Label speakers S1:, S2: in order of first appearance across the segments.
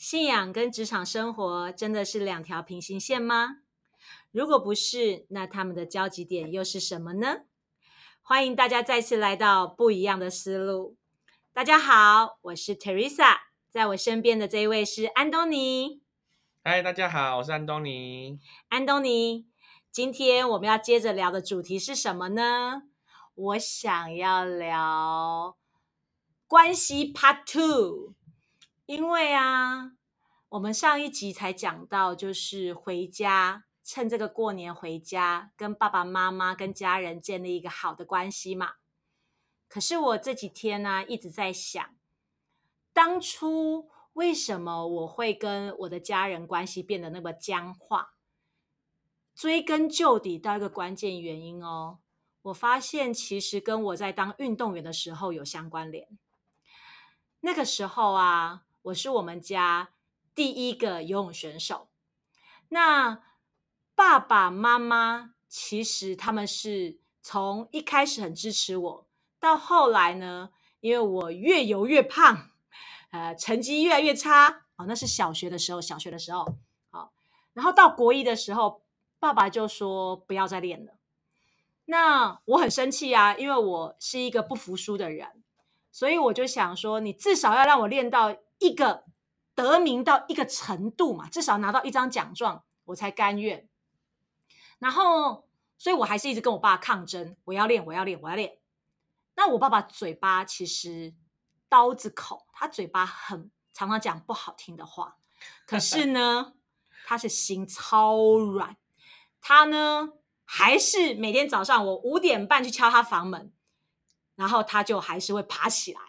S1: 信仰跟职场生活真的是两条平行线吗？如果不是，那他们的交集点又是什么呢？欢迎大家再次来到不一样的思路。大家好，我是 Teresa，在我身边的这一位是安东尼。
S2: 嗨，大家好，我是安东尼。
S1: 安东尼，今天我们要接着聊的主题是什么呢？我想要聊关系 Part Two。因为啊，我们上一集才讲到，就是回家，趁这个过年回家，跟爸爸妈妈、跟家人建立一个好的关系嘛。可是我这几天呢，一直在想，当初为什么我会跟我的家人关系变得那么僵化？追根究底到一个关键原因哦，我发现其实跟我在当运动员的时候有相关联。那个时候啊。我是我们家第一个游泳选手。那爸爸妈妈其实他们是从一开始很支持我，到后来呢，因为我越游越胖，呃，成绩越来越差。哦，那是小学的时候，小学的时候，好，然后到国一的时候，爸爸就说不要再练了。那我很生气啊，因为我是一个不服输的人，所以我就想说，你至少要让我练到。一个得名到一个程度嘛，至少拿到一张奖状，我才甘愿。然后，所以我还是一直跟我爸抗争，我要练，我要练，我要练。那我爸爸嘴巴其实刀子口，他嘴巴很常常讲不好听的话，可是呢，他是心超软。他呢，还是每天早上我五点半去敲他房门，然后他就还是会爬起来。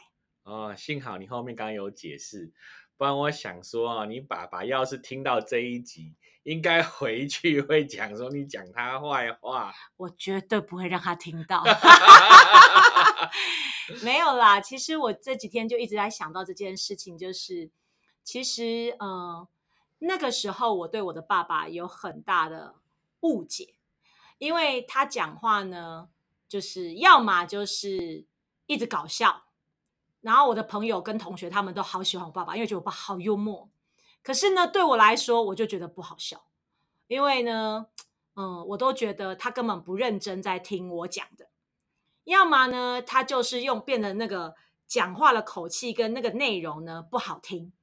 S2: 哦，幸好你后面刚刚有解释，不然我想说啊，你爸爸要是听到这一集，应该回去会讲说你讲他坏话。
S1: 我绝对不会让他听到。没有啦，其实我这几天就一直在想到这件事情，就是其实呃那个时候我对我的爸爸有很大的误解，因为他讲话呢，就是要么就是一直搞笑。然后我的朋友跟同学他们都好喜欢我爸爸，因为觉得我爸好幽默。可是呢，对我来说，我就觉得不好笑，因为呢，嗯，我都觉得他根本不认真在听我讲的。要么呢，他就是用变得那个讲话的口气跟那个内容呢不好听，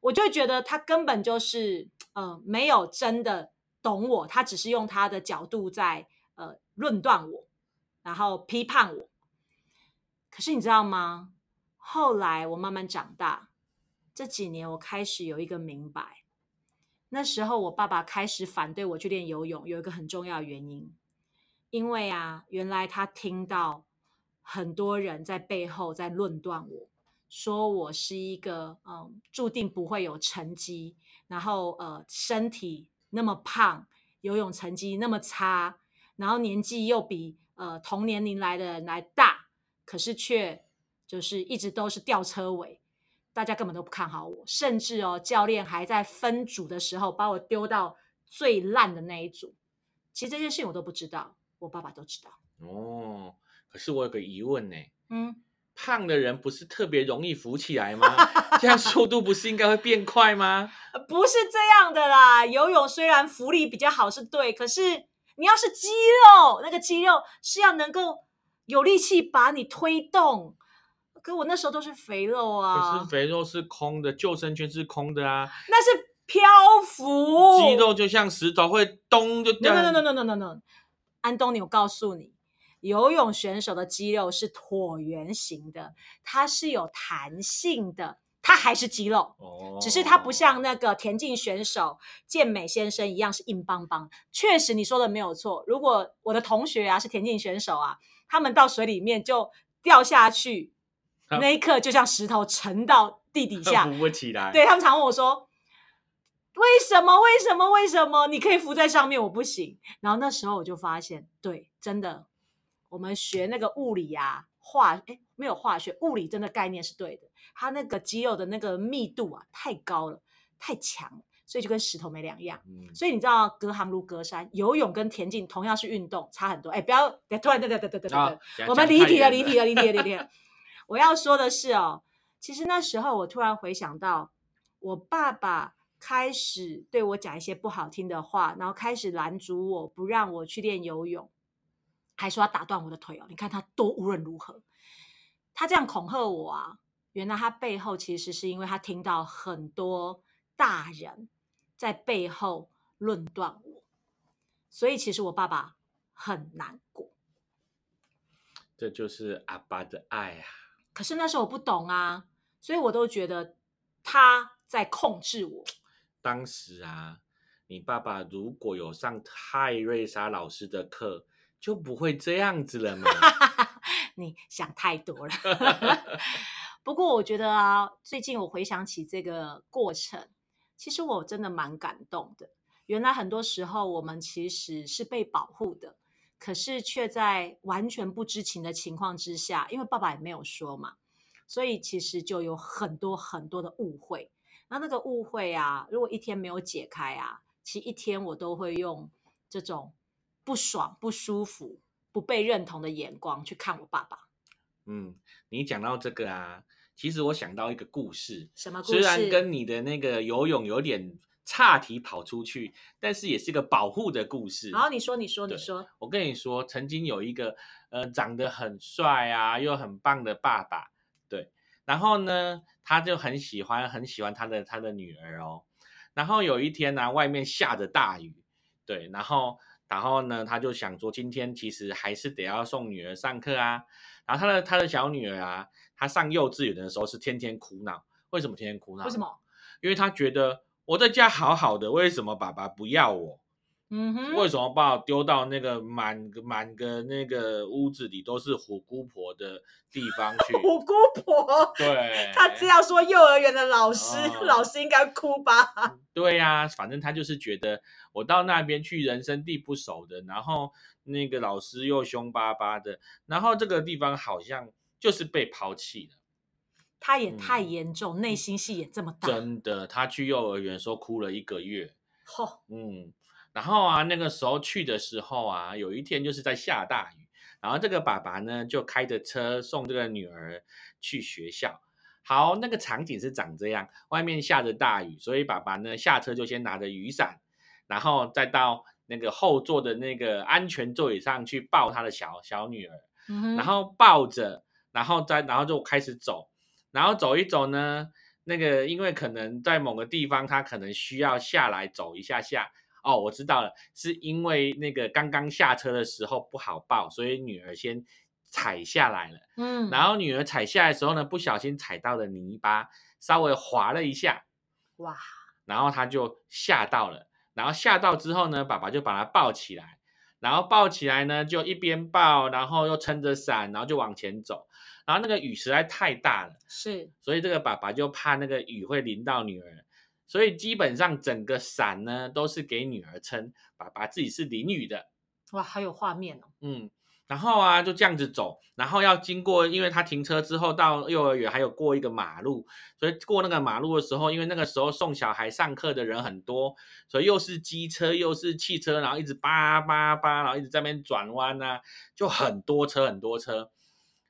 S1: 我就觉得他根本就是呃没有真的懂我，他只是用他的角度在呃论断我，然后批判我。可是你知道吗？后来我慢慢长大，这几年我开始有一个明白。那时候我爸爸开始反对我去练游泳，有一个很重要的原因，因为啊，原来他听到很多人在背后在论断我，说我是一个嗯，注定不会有成绩，然后呃，身体那么胖，游泳成绩那么差，然后年纪又比呃同年龄来的人来大，可是却。就是一直都是吊车尾，大家根本都不看好我，甚至哦，教练还在分组的时候把我丢到最烂的那一组。其实这件事情我都不知道，我爸爸都知道。
S2: 哦，可是我有个疑问呢，
S1: 嗯，
S2: 胖的人不是特别容易浮起来吗？这样速度不是应该会变快吗？
S1: 不是这样的啦，游泳虽然浮力比较好是对，可是你要是肌肉，那个肌肉是要能够有力气把你推动。可我那时候都是肥肉啊，
S2: 可是肥肉是空的，救生圈是空的啊，
S1: 那是漂浮。
S2: 肌肉就像石头，会咚就掉。
S1: No no no no no no no，安东尼，我告诉你，游泳选手的肌肉是椭圆形的，它是有弹性的，它还是肌肉，只是它不像那个田径选手健美先生一样是硬邦邦。确实你说的没有错，如果我的同学啊是田径选手啊，他们到水里面就掉下去。那一刻就像石头沉到地底下，
S2: 浮不起来。
S1: 对他们常问我说：“为什么？为什么？为什么？你可以浮在上面，我不行。”然后那时候我就发现，对，真的，我们学那个物理啊，化哎没有化学，物理真的概念是对的。它那个肌肉的那个密度啊太高了，太强了，所以就跟石头没两样。所以你知道，隔行如隔山，游泳跟田径同样是运动，差很多。哎，不要突然对对对对对对，我们离题了，离题了，离题了，离题了。我要说的是哦，其实那时候我突然回想到，我爸爸开始对我讲一些不好听的话，然后开始拦阻我，不让我去练游泳，还说要打断我的腿哦。你看他多无论如何，他这样恐吓我啊！原来他背后其实是因为他听到很多大人在背后论断我，所以其实我爸爸很难过。
S2: 这就是阿爸的爱啊！
S1: 可是那时候我不懂啊，所以我都觉得他在控制我。
S2: 当时啊，你爸爸如果有上泰瑞莎老师的课，就不会这样子了嘛。
S1: 你想太多了。不过我觉得啊，最近我回想起这个过程，其实我真的蛮感动的。原来很多时候我们其实是被保护的。可是却在完全不知情的情况之下，因为爸爸也没有说嘛，所以其实就有很多很多的误会。那那个误会啊，如果一天没有解开啊，其实一天我都会用这种不爽、不舒服、不被认同的眼光去看我爸爸。
S2: 嗯，你讲到这个啊，其实我想到一个故事，
S1: 什么故事？
S2: 虽然跟你的那个游泳有点。岔题跑出去，但是也是一个保护的故事。
S1: 好，你说，你说，你说。
S2: 我跟你说，曾经有一个呃长得很帅啊又很棒的爸爸，对，然后呢，他就很喜欢很喜欢他的他的女儿哦。然后有一天呢，外面下着大雨，对，然后然后呢，他就想说，今天其实还是得要送女儿上课啊。然后他的他的小女儿啊，她上幼稚园的时候是天天哭闹，为什么天天哭闹？
S1: 为什么？
S2: 因为他觉得。我在家好好的，为什么爸爸不要我？
S1: 嗯哼，
S2: 为什么把我丢到那个满个满个那个屋子里都是虎姑婆的地方去？
S1: 虎姑婆，
S2: 对，
S1: 他这样说，幼儿园的老师，老师应该哭吧？
S2: 对呀，反正他就是觉得我到那边去，人生地不熟的，然后那个老师又凶巴巴的，然后这个地方好像就是被抛弃了。
S1: 他也太严重，内心戏也这么大。
S2: 真的，他去幼儿园说哭了一个月。
S1: 嚯，
S2: 嗯，然后啊，那个时候去的时候啊，有一天就是在下大雨，然后这个爸爸呢就开着车送这个女儿去学校。好，那个场景是长这样，外面下着大雨，所以爸爸呢下车就先拿着雨伞，然后再到那个后座的那个安全座椅上去抱他的小小女儿，然后抱着，然后再然后就开始走。然后走一走呢，那个因为可能在某个地方，他可能需要下来走一下下。哦，我知道了，是因为那个刚刚下车的时候不好抱，所以女儿先踩下来了。
S1: 嗯，
S2: 然后女儿踩下来的时候呢，不小心踩到了泥巴，稍微滑了一下。
S1: 哇！
S2: 然后她就吓到了，然后吓到之后呢，爸爸就把她抱起来，然后抱起来呢，就一边抱，然后又撑着伞，然后就往前走。然后那个雨实在太大了，
S1: 是，
S2: 所以这个爸爸就怕那个雨会淋到女儿，所以基本上整个伞呢都是给女儿撑，爸爸自己是淋雨的。
S1: 哇，好有画面哦。
S2: 嗯，然后啊就这样子走，然后要经过，因为他停车之后到幼儿园还有过一个马路，所以过那个马路的时候，因为那个时候送小孩上课的人很多，所以又是机车又是汽车，然后一直叭叭叭，然后一直在那边转弯啊，就很多车很多车。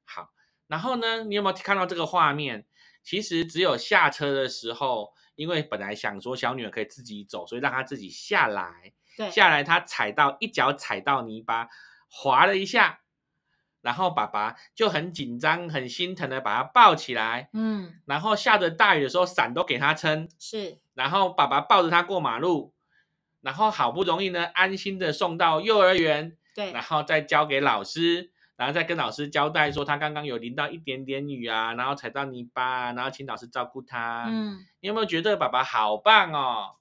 S2: 好。然后呢，你有没有看到这个画面？其实只有下车的时候，因为本来想说小女儿可以自己走，所以让她自己下来。
S1: 对，
S2: 下来她踩到一脚踩到泥巴，滑了一下，然后爸爸就很紧张、很心疼的把她抱起来。
S1: 嗯，
S2: 然后下着大雨的时候，伞都给她撑。
S1: 是，
S2: 然后爸爸抱着她过马路，然后好不容易呢，安心的送到幼儿园。
S1: 对，
S2: 然后再交给老师。然后再跟老师交代说，他刚刚有淋到一点点雨啊，然后踩到泥巴，然后请老师照顾他。
S1: 嗯，
S2: 你有没有觉得爸爸好棒哦？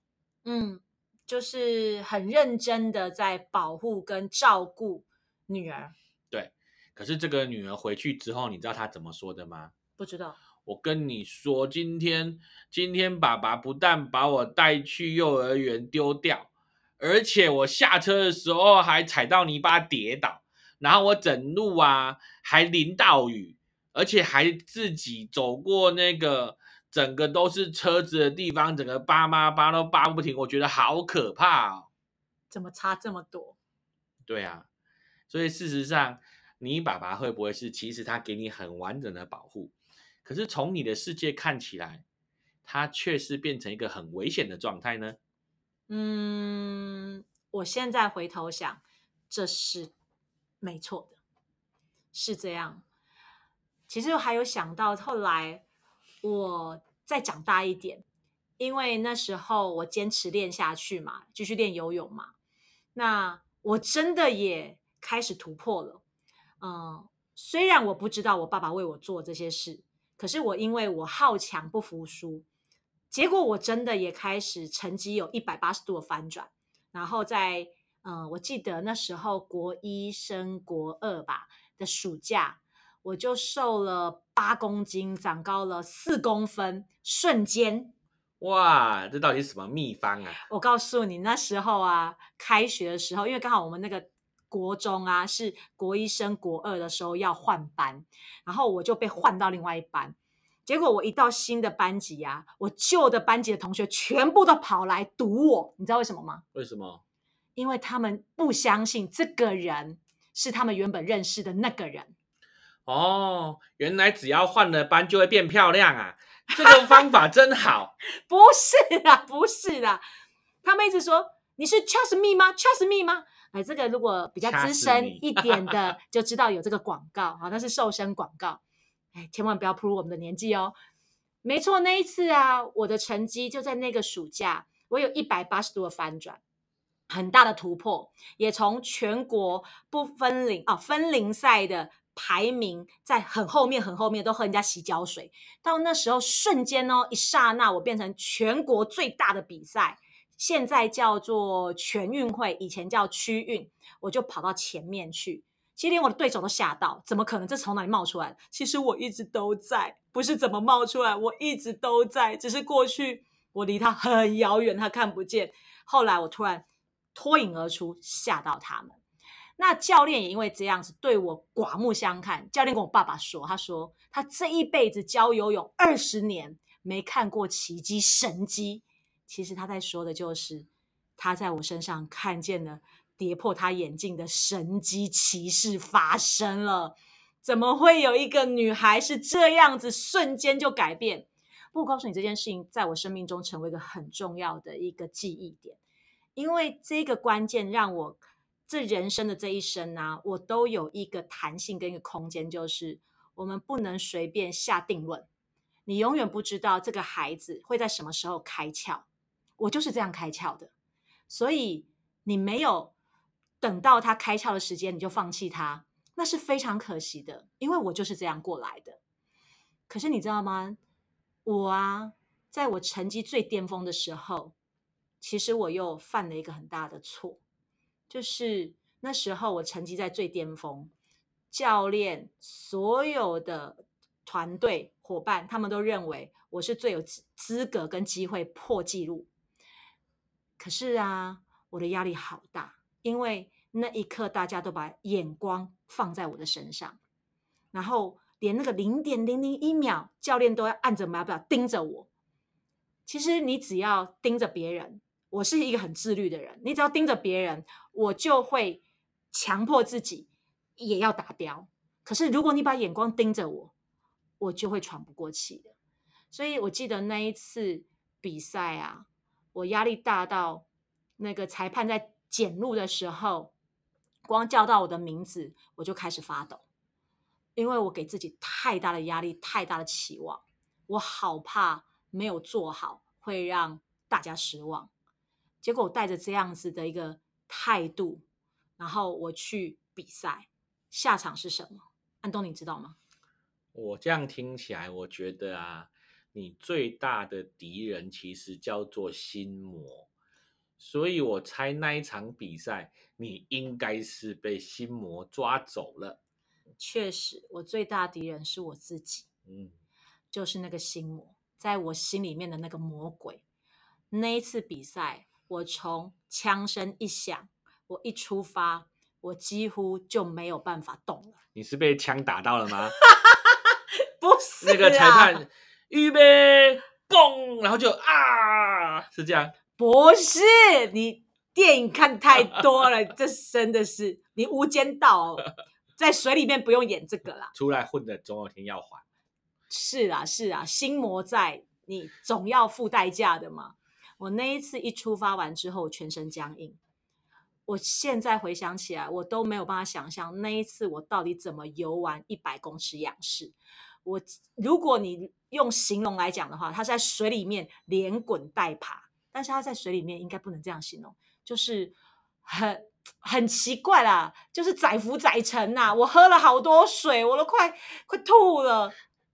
S1: 嗯，就是很认真的在保护跟照顾女儿。
S2: 对，可是这个女儿回去之后，你知道她怎么说的吗？
S1: 不知道。
S2: 我跟你说，今天今天爸爸不但把我带去幼儿园丢掉，而且我下车的时候还踩到泥巴跌倒。然后我整路啊还淋到雨，而且还自己走过那个整个都是车子的地方，整个扒妈扒都扒不停，我觉得好可怕哦！
S1: 怎么差这么多？
S2: 对啊，所以事实上，你爸爸会不会是其实他给你很完整的保护？可是从你的世界看起来，他却是变成一个很危险的状态呢？
S1: 嗯，我现在回头想，这是没错的，是这样。其实我还有想到，后来我再长大一点，因为那时候我坚持练下去嘛，继续练游泳嘛，那我真的也开始突破了。嗯，虽然我不知道我爸爸为我做这些事，可是我因为我好强不服输，结果我真的也开始成绩有一百八十度的翻转。然后在嗯，我记得那时候国一升国二吧的暑假。我就瘦了八公斤，长高了四公分，瞬间！
S2: 哇，这到底是什么秘方啊？
S1: 我告诉你，那时候啊，开学的时候，因为刚好我们那个国中啊是国一升国二的时候要换班，然后我就被换到另外一班。结果我一到新的班级啊，我旧的班级的同学全部都跑来堵我，你知道为什么吗？
S2: 为什么？
S1: 因为他们不相信这个人是他们原本认识的那个人。
S2: 哦，原来只要换了班就会变漂亮啊！这个方法真好。
S1: 不是啦，不是啦，他们一直说你是 trust me 吗？trust me 吗？哎，这个如果比较资深一点的就知道有这个广告啊，那是瘦身广告。哎，千万不要暴露我们的年纪哦。没错，那一次啊，我的成绩就在那个暑假，我有一百八十度的翻转，很大的突破，也从全国不分龄啊分龄赛的。排名在很后面，很后面都和人家洗脚水。到那时候，瞬间哦，一刹那，我变成全国最大的比赛，现在叫做全运会，以前叫区运，我就跑到前面去。其实连我的对手都吓到，怎么可能？这从哪里冒出来？其实我一直都在，不是怎么冒出来，我一直都在，只是过去我离他很遥远，他看不见。后来我突然脱颖而出，吓到他们。那教练也因为这样子对我刮目相看。教练跟我爸爸说：“他说他这一辈子教游泳二十年，没看过奇迹神迹。其实他在说的就是他在我身上看见了跌破他眼镜的神迹奇事发生了。怎么会有一个女孩是这样子瞬间就改变？不，告诉你这件事情，在我生命中成为一个很重要的一个记忆点，因为这个关键让我。”这人生的这一生呢，我都有一个弹性跟一个空间，就是我们不能随便下定论。你永远不知道这个孩子会在什么时候开窍。我就是这样开窍的，所以你没有等到他开窍的时间，你就放弃他，那是非常可惜的。因为我就是这样过来的。可是你知道吗？我啊，在我成绩最巅峰的时候，其实我又犯了一个很大的错。就是那时候，我成绩在最巅峰，教练所有的团队伙伴，他们都认为我是最有资格跟机会破纪录。可是啊，我的压力好大，因为那一刻大家都把眼光放在我的身上，然后连那个零点零零一秒，教练都要按着秒表盯着我。其实你只要盯着别人。我是一个很自律的人，你只要盯着别人，我就会强迫自己也要达标。可是如果你把眼光盯着我，我就会喘不过气的。所以我记得那一次比赛啊，我压力大到那个裁判在检录的时候，光叫到我的名字，我就开始发抖，因为我给自己太大的压力，太大的期望，我好怕没有做好会让大家失望。结果我带着这样子的一个态度，然后我去比赛，下场是什么？安东，你知道吗？
S2: 我这样听起来，我觉得啊，你最大的敌人其实叫做心魔，所以我猜那一场比赛，你应该是被心魔抓走了。
S1: 确实，我最大敌人是我自己，嗯，就是那个心魔，在我心里面的那个魔鬼。那一次比赛。我从枪声一响，我一出发，我几乎就没有办法动了。
S2: 你是被枪打到了吗？
S1: 不是，
S2: 那个裁判预备，嘣，然后就啊，是这样？
S1: 不是，你电影看太多了，这真的是你无间道，在水里面不用演这个啦。
S2: 出来混的总有天要还。
S1: 是啊，是啊，心魔在。你总要付代价的嘛。我那一次一出发完之后，全身僵硬。我现在回想起来，我都没有办法想象那一次我到底怎么游完一百公尺仰式。我如果你用形容来讲的话，他在水里面连滚带爬，但是他在水里面应该不能这样形容，就是很很奇怪啦，就是载浮载沉呐。我喝了好多水，我都快快吐了。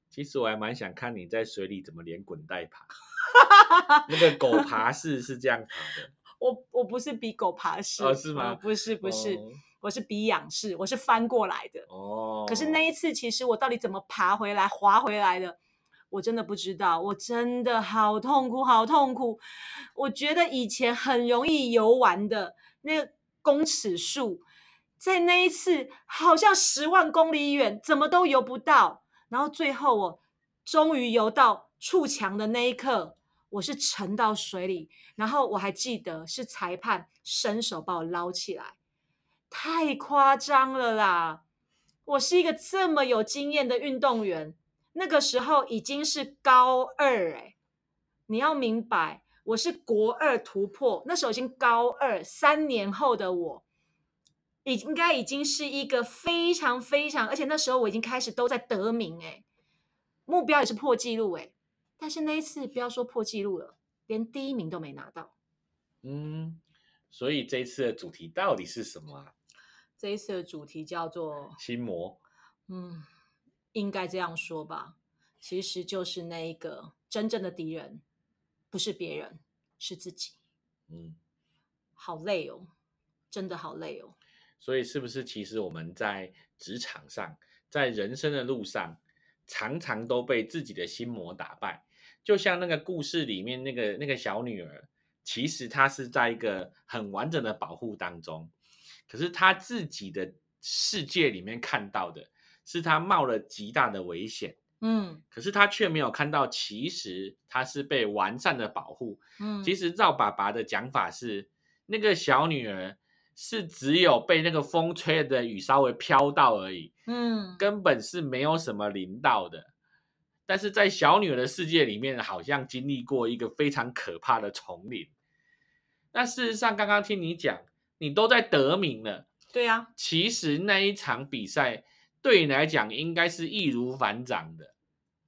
S2: 其实我还蛮想看你在水里怎么连滚带爬。那个狗爬式是这样爬的。
S1: 我我不是比狗爬式，
S2: 哦，是吗？
S1: 不是不是，
S2: 哦
S1: 我是比仰式，我是翻过来的。
S2: 哦，
S1: 可是那一次，其实我到底怎么爬回来、滑回来的，我真的不知道。我真的好痛苦，好痛苦。我觉得以前很容易游玩的那个公尺数，在那一次好像十万公里远，怎么都游不到。然后最后我终于游到触墙的那一刻，我是沉到水里，然后我还记得是裁判伸手把我捞起来。太夸张了啦！我是一个这么有经验的运动员，那个时候已经是高二哎、你要明白，我是国二突破，那时候已经高二，三年后的我，已应该已经是一个非常非常，而且那时候我已经开始都在得名哎、目标也是破纪录哎、但是那一次不要说破纪录了，连第一名都没拿到。
S2: 嗯，所以这一次的主题到底是什么啊？
S1: 这一次的主题叫做
S2: 心魔。
S1: 嗯，应该这样说吧，其实就是那一个真正的敌人，不是别人，是自己。
S2: 嗯，
S1: 好累哦，真的好累哦。
S2: 所以是不是其实我们在职场上，在人生的路上，常常都被自己的心魔打败？就像那个故事里面那个那个小女儿，其实她是在一个很完整的保护当中，可是她自己的世界里面看到的是她冒了极大的危险，
S1: 嗯
S2: 可是她却没有看到，其实她是被完善的保护。
S1: 嗯，
S2: 其实赵爸爸的讲法是，那个小女儿是只有被那个风吹的雨稍微飘到而已，
S1: 嗯
S2: 根本是没有什么淋到的。但是在小女儿的世界里面，好像经历过一个非常可怕的丛林。那事实上，刚刚听你讲，你都在得名了。
S1: 对啊，
S2: 其实那一场比赛对你来讲，应该是易如反掌的。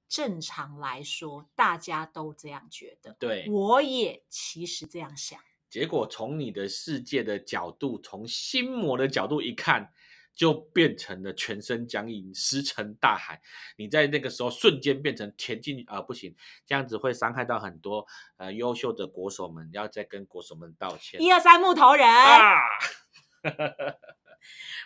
S1: 正常来说，大家都这样觉得，
S2: 对，
S1: 我也其实这样想。
S2: 结果从你的世界的角度，从心魔的角度一看，就变成了全身僵硬、石沉大海。你在那个时候瞬间变成田径啊、呃，不行，这样子会伤害到很多呃优秀的国手们，要再跟国手们道歉
S1: 一二三，木头人，
S2: 啊。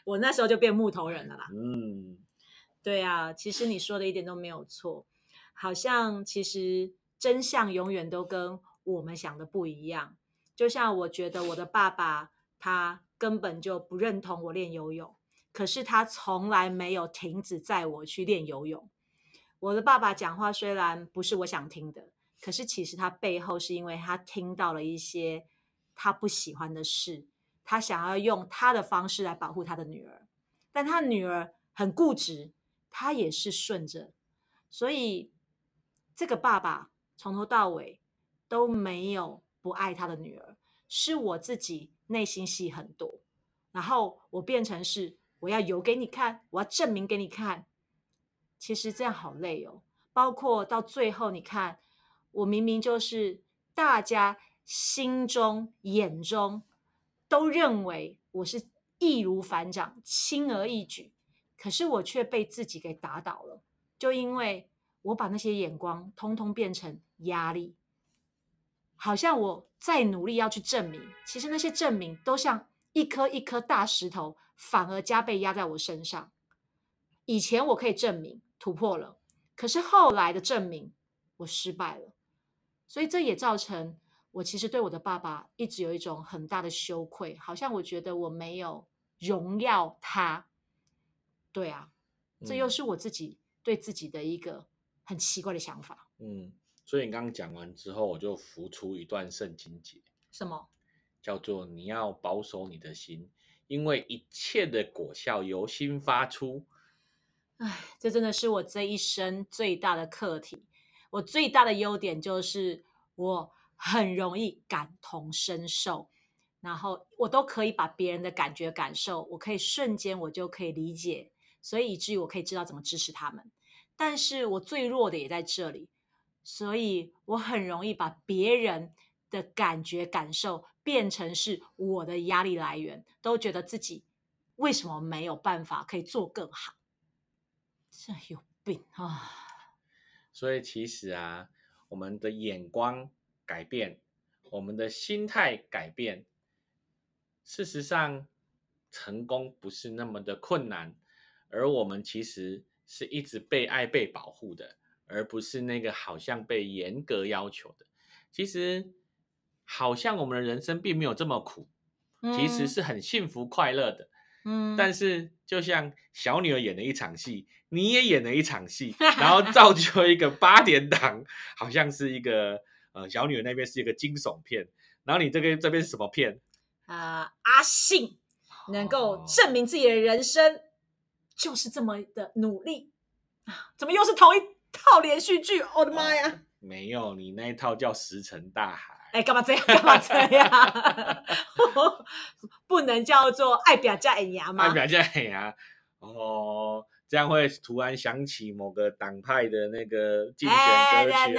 S1: 我那时候就变木头人了啦。
S2: 嗯，
S1: 对啊，其实你说的一点都没有错，好像其实真相永远都跟我们想的不一样。就像我觉得我的爸爸他根本就不认同我练游泳，可是他从来没有停止载我去练游泳。我的爸爸讲话虽然不是我想听的，可是其实他背后是因为他听到了一些他不喜欢的事，他想要用他的方式来保护他的女儿，但他女儿很固执，他也是顺着，所以这个爸爸从头到尾都没有不爱他的女儿，是我自己内心戏很多，然后我变成是我要游给你看，我要证明给你看，其实这样好累哦。包括到最后，你看我明明就是大家心中眼中都认为我是易如反掌、轻而易举，可是我却被自己给打倒了，就因为我把那些眼光通通变成压力，好像我再努力要去证明，其实那些证明都像一颗一颗大石头，反而加倍压在我身上。以前我可以证明突破了，可是后来的证明我失败了，所以这也造成我其实对我的爸爸一直有一种很大的羞愧，好像我觉得我没有荣耀他。对啊，这又
S2: 嗯
S1: 是我自己对自己的一个很奇怪的想法。
S2: 嗯，所以你刚刚讲完之后，我就浮出一段圣经节，
S1: 什么？
S2: 叫做你要保守你的心，因为一切的果效由心发出。
S1: 唉，这真的是我这一生最大的课题。我最大的优点就是我很容易感同身受，然后我都可以把别人的感觉感受，我可以瞬间我就可以理解，所以以至于我可以知道怎么支持他们。但是我最弱的也在这里，所以我很容易把别人的感觉感受变成是我的压力来源，都觉得自己为什么没有办法可以做更好，这有病啊！
S2: 所以其实啊，我们的眼光改变，我们的心态改变，事实上成功不是那么的困难，而我们其实。是一直被爱、被保护的，而不是那个好像被严格要求的。其实，好像我们的人生并没有这么苦，其实是很幸福快乐的。嗯，但是就像小女儿演了一场戏，你也演了一场戏，然后造就一个八点档，好像是一个呃，小女儿那边是一个惊悚片，然后你这个这边是什么片？
S1: 啊，阿信能够证明自己的人生。就是这么的努力啊！怎么又是同一套连续剧？我的妈呀！
S2: 没有，你那一套叫《石沉大海》。
S1: 哎，干嘛这样？干嘛这样？不能叫做“爱表加眼牙”吗？
S2: 爱表加演牙哦，这样会突然想起某个党派的那个竞选歌曲。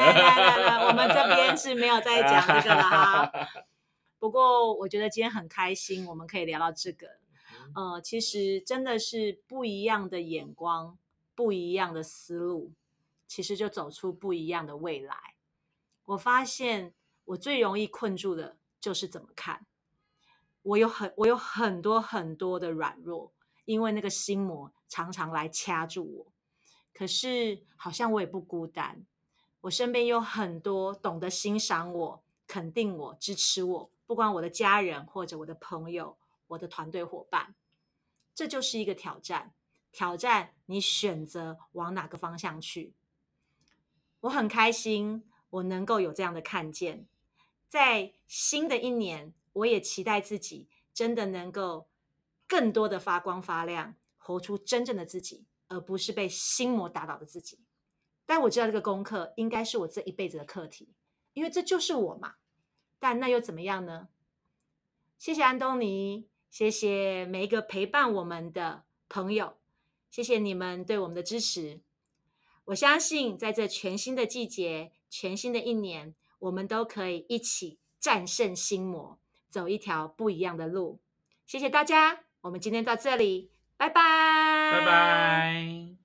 S1: 我们这边是没有在讲这个的哈。不过我觉得今天很开心，我们可以聊到这个。呃，其实真的是不一样的眼光，不一样的思路，其实就走出不一样的未来。我发现我最容易困住的就是怎么看。我有很我有很多很多的软弱，因为那个心魔常常来掐住我。可是好像我也不孤单，我身边有很多懂得欣赏我、肯定我、支持我，不管我的家人或者我的朋友。我的团队伙伴，这就是一个挑战。挑战你选择往哪个方向去。我很开心，我能够有这样的看见。在新的一年，我也期待自己真的能够更多的发光发亮，活出真正的自己，而不是被心魔打倒的自己。但我知道这个功课应该是我这一辈子的课题，因为这就是我嘛。但那又怎么样呢？谢谢安东尼。谢谢每一个陪伴我们的朋友，谢谢你们对我们的支持。我相信，在这全新的季节、全新的一年，我们都可以一起战胜心魔，走一条不一样的路。谢谢大家，我们今天到这里，拜拜，
S2: 拜拜。